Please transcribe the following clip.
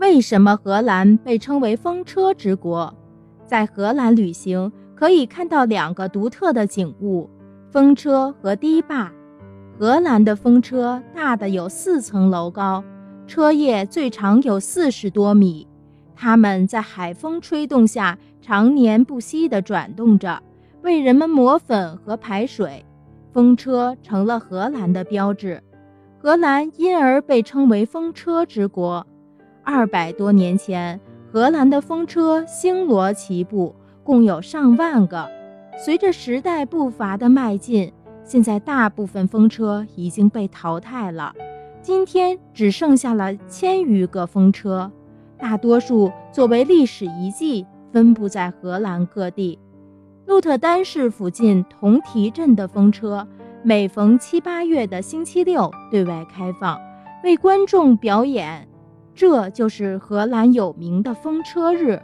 为什么荷兰被称为风车之国？在荷兰旅行可以看到两个独特的景物：风车和堤坝。荷兰的风车大的有四层楼高，车叶最长有四十多米。它们在海风吹动下常年不息地转动着，为人们磨粉和排水。风车成了荷兰的标志，荷兰因而被称为风车之国。二百多年前，荷兰的风车星罗棋布，共有上万个。随着时代步伐的迈进，现在大部分风车已经被淘汰了，今天只剩下了千余个风车，大多数作为历史遗迹分布在荷兰各地。鹿特丹市附近同提镇的风车，每逢七八月的星期六对外开放，为观众表演。这就是荷兰有名的风车日。